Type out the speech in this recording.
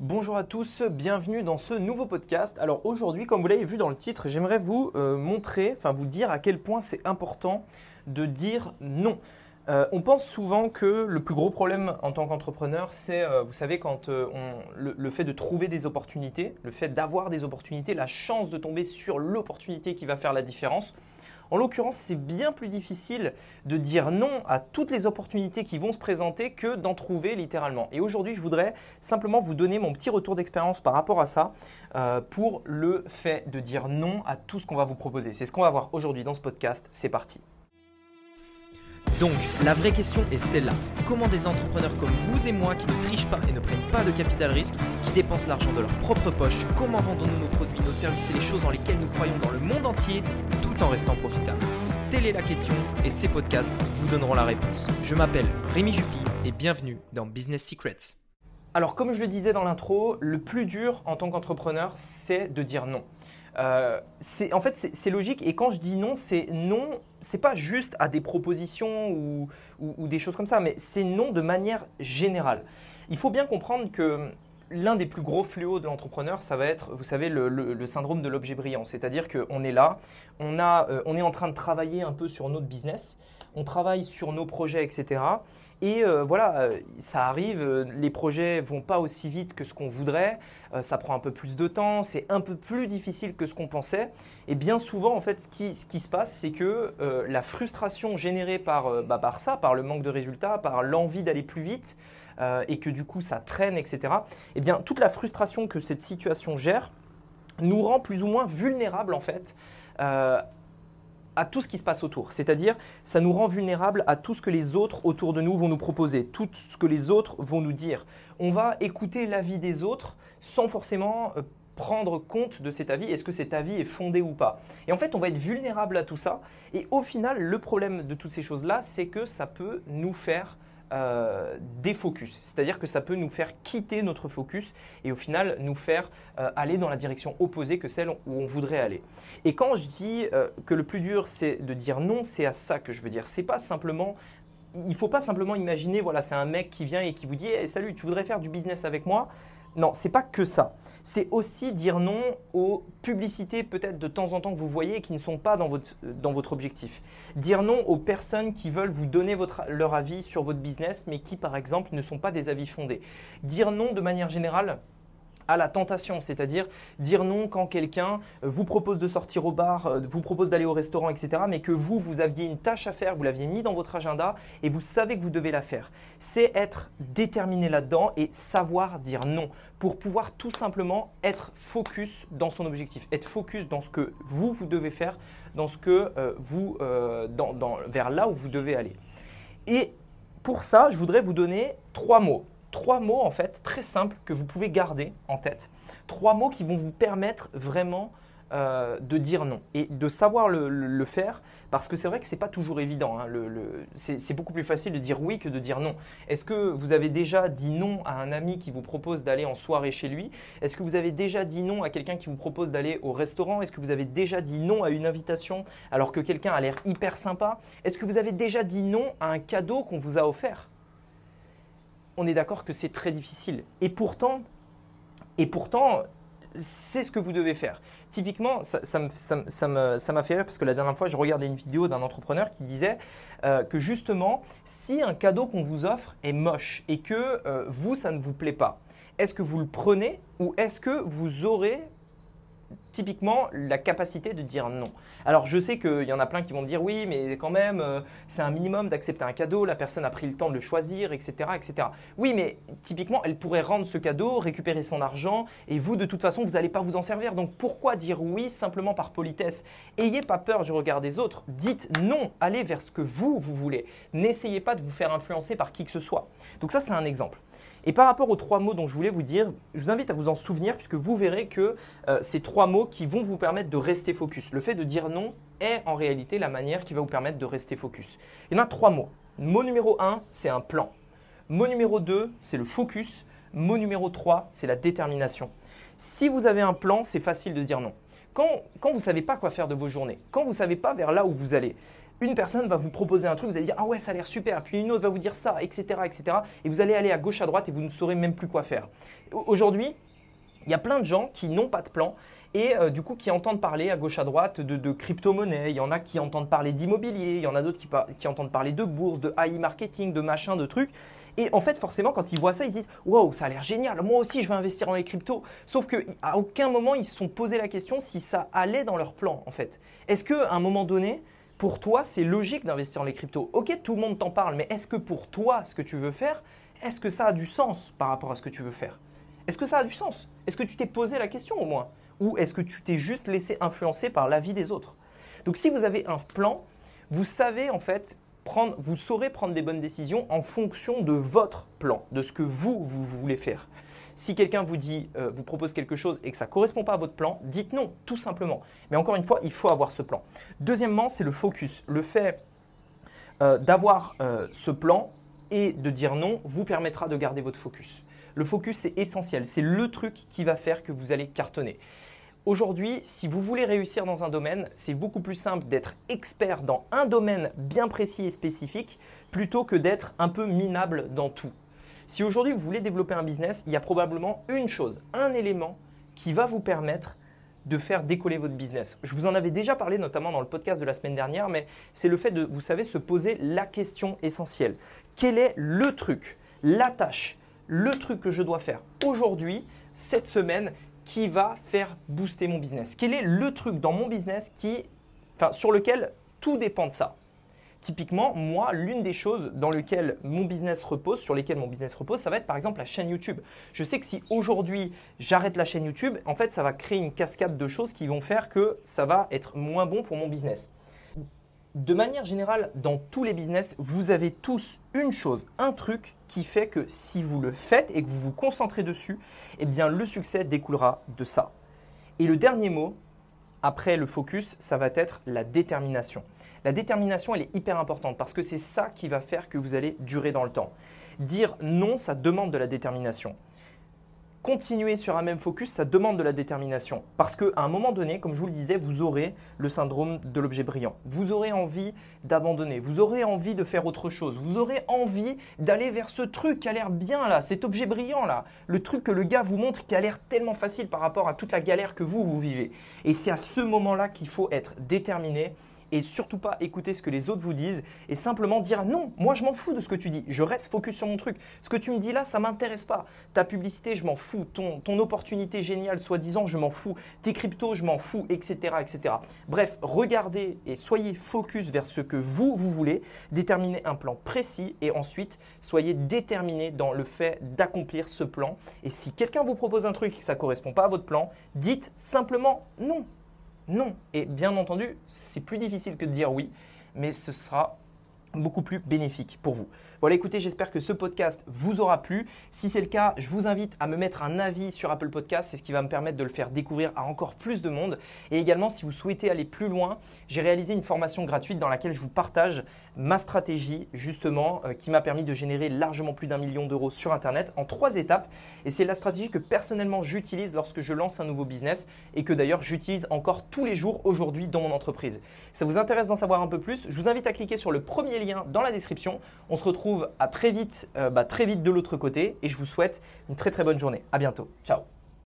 Bonjour à tous, bienvenue dans ce nouveau podcast. Alors aujourd'hui, comme vous l'avez vu dans le titre, j'aimerais vous euh, montrer, enfin vous dire à quel point c'est important de dire non. Euh, on pense souvent que le plus gros problème en tant qu'entrepreneur, c'est, euh, vous savez, quand le, fait de trouver des opportunités, le fait d'avoir des opportunités, la chance de tomber sur l'opportunité qui va faire la différence. En l'occurrence, c'est bien plus difficile de dire non à toutes les opportunités qui vont se présenter que d'en trouver littéralement. Et aujourd'hui, je voudrais simplement vous donner mon petit retour d'expérience par rapport à ça euh, pour le fait de dire non à tout ce qu'on va vous proposer. C'est ce qu'on va voir aujourd'hui dans ce podcast. C'est parti. Donc, la vraie question est celle-là. Comment des entrepreneurs comme vous et moi qui ne trichent pas et ne prennent pas de capital risque, qui dépensent l'argent de leur propre poche, comment vendons-nous nos produits, nos services et les choses dans lesquelles nous croyons dans le monde entier tout en restant profitables? Telle est la question et ces podcasts vous donneront la réponse. Je m'appelle Rémi Jupy et bienvenue dans Business Secrets. Alors, comme je le disais dans l'intro, le plus dur en tant qu'entrepreneur, c'est de dire non. Euh, en fait, c'est logique. Et quand je dis non, c'est non, c'est pas juste à des propositions ou, des choses comme ça, mais c'est non de manière générale. Il faut bien comprendre que l'un des plus gros fléaux de l'entrepreneur, ça va être, vous savez, le, syndrome de l'objet brillant. C'est-à-dire qu'on est là, on, a, euh, on est en train de travailler un peu sur notre business, on travaille sur nos projets, etc. Et euh, voilà, euh, ça arrive, les projets vont pas aussi vite que ce qu'on voudrait, ça prend un peu plus de temps, c'est un peu plus difficile que ce qu'on pensait. Et bien souvent, en fait, ce qui, se passe, c'est que la frustration générée par, bah, par ça, par le manque de résultats, par l'envie d'aller plus vite, euh, et que du coup ça traîne, etc., eh bien toute la frustration que cette situation gère nous rend plus ou moins vulnérables en fait euh, à tout ce qui se passe autour. C'est-à-dire, ça nous rend vulnérables à tout ce que les autres autour de nous vont nous proposer, tout ce que les autres vont nous dire. On va écouter l'avis des autres sans forcément euh, prendre compte de cet avis, est-ce que cet avis est fondé ou pas. Et en fait, on va être vulnérable à tout ça. Et au final, le problème de toutes ces choses-là, c'est que ça peut nous faire euh, défocus. C'est-à-dire que ça peut nous faire quitter notre focus et au final nous faire euh, aller dans la direction opposée que celle où on voudrait aller. Et quand je dis euh, que le plus dur c'est de dire non, c'est à ça que je veux dire. C'est pas simplement il faut pas simplement imaginer, voilà, c'est un mec qui vient et qui vous dit Salut, tu voudrais faire du business avec moi? Non, c'est pas que ça. C'est aussi dire non aux publicités peut-être de temps en temps que vous voyez qui ne sont pas dans votre, dans votre objectif. Dire non aux personnes qui veulent vous donner leur avis sur votre business mais qui par exemple ne sont pas des avis fondés. Dire non de manière générale à la tentation, c'est-à-dire dire non quand quelqu'un euh, vous propose de sortir au bar, euh, vous propose d'aller au restaurant, etc., mais que vous, vous aviez une tâche à faire, vous l'aviez mis dans votre agenda et vous savez que vous devez la faire. C'est être déterminé là-dedans et savoir dire non pour pouvoir tout simplement être focus dans son objectif, être focus dans ce que vous, vous devez faire, dans ce que euh, vous, dans, vers là où vous devez aller. Et pour ça, je voudrais vous donner trois mots trois mots en fait très simples que vous pouvez garder en tête. Trois mots qui vont vous permettre vraiment euh, de dire non et de savoir le, faire parce que c'est vrai que c'est pas toujours évident. Hein. c'est beaucoup plus facile de dire oui que de dire non. Est-ce que vous avez déjà dit non à un ami qui vous propose d'aller en soirée chez lui? Est-ce que vous avez déjà dit non à quelqu'un qui vous propose d'aller au restaurant? Est-ce que vous avez déjà dit non à une invitation alors que quelqu'un a l'air hyper sympa? Est-ce que vous avez déjà dit non à un cadeau qu'on vous a offert? On est d'accord que c'est très difficile. Et pourtant, et pourtant, c'est ce que vous devez faire. Typiquement, ça, m'a fait rire parce que la dernière fois, je regardais une vidéo d'un entrepreneur qui disait euh, que justement, si un cadeau qu'on vous offre est moche et que euh, vous, ça ne vous plaît pas, est-ce que vous le prenez ou est-ce que vous aurez typiquement la capacité de dire non. Alors je sais qu'il y en a plein qui vont me dire oui, mais quand même, euh, c'est un minimum d'accepter un cadeau, la personne a pris le temps de le choisir, etc., etc. Oui, mais typiquement, elle pourrait rendre ce cadeau, récupérer son argent, et vous, de toute façon, vous n'allez pas vous en servir. Donc pourquoi dire oui simplement par politesse? Ayez pas peur du regard des autres, dites non, allez vers ce que vous, vous voulez. N'essayez pas de vous faire influencer par qui que ce soit. Donc ça, c'est un exemple. Et par rapport aux trois mots dont je voulais vous dire, je vous invite à vous en souvenir puisque vous verrez que euh, ces trois mots qui vont vous permettre de rester focus. Le fait de dire non est en réalité la manière qui va vous permettre de rester focus. Il y en a trois mots. Mot numéro un, c'est un plan. Mot numéro deux, c'est le focus. Mot numéro trois, c'est la détermination. Si vous avez un plan, c'est facile de dire non. Quand, quand vous ne savez pas quoi faire de vos journées, quand vous ne savez pas vers là où vous allez, une personne va vous proposer un truc, vous allez dire ah ouais ça a l'air super, puis une autre va vous dire ça, etc., etc. Et vous allez aller à gauche à droite et vous ne saurez même plus quoi faire. Aujourd'hui, il y a plein de gens qui n'ont pas de plan et euh, du coup qui entendent parler à gauche à droite de, crypto-monnaie, il y en a qui entendent parler d'immobilier, il y en a d'autres qui, entendent parler de bourse, de AI marketing, de machin, de trucs. Et en fait, forcément, quand ils voient ça, ils disent Wow, ça a l'air génial, moi aussi je vais investir dans les cryptos. Sauf qu'à aucun moment ils se sont posé la question si ça allait dans leur plan, en fait. Est-ce qu'à un moment donné, pour toi, c'est logique d'investir dans les cryptos? Ok, tout le monde t'en parle, mais est-ce que pour toi, ce que tu veux faire, est-ce que ça a du sens par rapport à ce que tu veux faire? Est-ce que ça a du sens? Est-ce que tu t'es posé la question au moins? Ou est-ce que tu t'es juste laissé influencer par l'avis des autres? Donc si vous avez un plan, vous savez en fait vous saurez prendre des bonnes décisions en fonction de votre plan, de ce que vous, vous voulez faire. Si quelqu'un vous dit, euh, vous propose quelque chose et que ça ne correspond pas à votre plan, dites non, tout simplement. Mais encore une fois, il faut avoir ce plan. Deuxièmement, c'est le focus. Le fait euh, d'avoir euh, ce plan et de dire non vous permettra de garder votre focus. Le focus, c'est essentiel. C'est le truc qui va faire que vous allez cartonner. Aujourd'hui, si vous voulez réussir dans un domaine, c'est beaucoup plus simple d'être expert dans un domaine bien précis et spécifique plutôt que d'être un peu minable dans tout. Si aujourd'hui vous voulez développer un business, il y a probablement une chose, un élément qui va vous permettre de faire décoller votre business. Je vous en avais déjà parlé notamment dans le podcast de la semaine dernière, mais c'est le fait de, vous savez, se poser la question essentielle. Quel est le truc, la tâche, le truc que je dois faire aujourd'hui, cette semaine, qui va faire booster mon business Quel est le truc dans mon business qui, sur lequel tout dépend de ça? Typiquement, moi, l'une des choses dans lesquelles mon business repose, sur lesquelles mon business repose, ça va être par exemple la chaîne YouTube. Je sais que si aujourd'hui j'arrête la chaîne YouTube, en fait, ça va créer une cascade de choses qui vont faire que ça va être moins bon pour mon business. De manière générale, dans tous les business, vous avez tous une chose, un truc qui fait que si vous le faites et que vous vous concentrez dessus, eh le succès découlera de ça. Et le dernier mot, après le focus, ça va être la détermination. La détermination, elle est hyper importante parce que c'est ça qui va faire que vous allez durer dans le temps. Dire non, ça demande de la détermination continuer sur un même focus, ça demande de la détermination. Parce qu'à un moment donné, comme je vous le disais, vous aurez le syndrome de l'objet brillant. Vous aurez envie d'abandonner, vous aurez envie de faire autre chose, vous aurez envie d'aller vers ce truc qui a l'air bien là, cet objet brillant là, le truc que le gars vous montre qui a l'air tellement facile par rapport à toute la galère que vous, vous vivez. Et c'est à ce moment-là qu'il faut être déterminé et surtout pas écouter ce que les autres vous disent et simplement dire non, moi je m'en fous de ce que tu dis, je reste focus sur mon truc. Ce que tu me dis là, ça m'intéresse pas. Ta publicité, je m'en fous. Ton, ton opportunité géniale, soi-disant, je m'en fous. Tes cryptos, je m'en fous, etc., etc. Bref, regardez et soyez focus vers ce que vous, vous voulez, déterminez un plan précis et ensuite soyez déterminé dans le fait d'accomplir ce plan. Et si quelqu'un vous propose un truc et ça ne correspond pas à votre plan, dites simplement non. Non. Et bien entendu, c'est plus difficile que de dire oui, mais ce sera beaucoup plus bénéfique pour vous. Voilà, écoutez, j'espère que ce podcast vous aura plu. Si c'est le cas, je vous invite à me mettre un avis sur Apple Podcast. C'est ce qui va me permettre de le faire découvrir à encore plus de monde. Et également, si vous souhaitez aller plus loin, j'ai réalisé une formation gratuite dans laquelle je vous partage ma stratégie, justement, euh, qui m'a permis de générer largement plus d'un million d'euros sur Internet en trois étapes. Et c'est la stratégie que personnellement j'utilise lorsque je lance un nouveau business et que d'ailleurs j'utilise encore tous les jours aujourd'hui dans mon entreprise. Ça vous intéresse d'en savoir un peu plus? Je vous invite à cliquer sur le premier lien dans la description. On se à très vite, euh, bah, très vite de l'autre côté et je vous souhaite une très très bonne journée. À bientôt. Ciao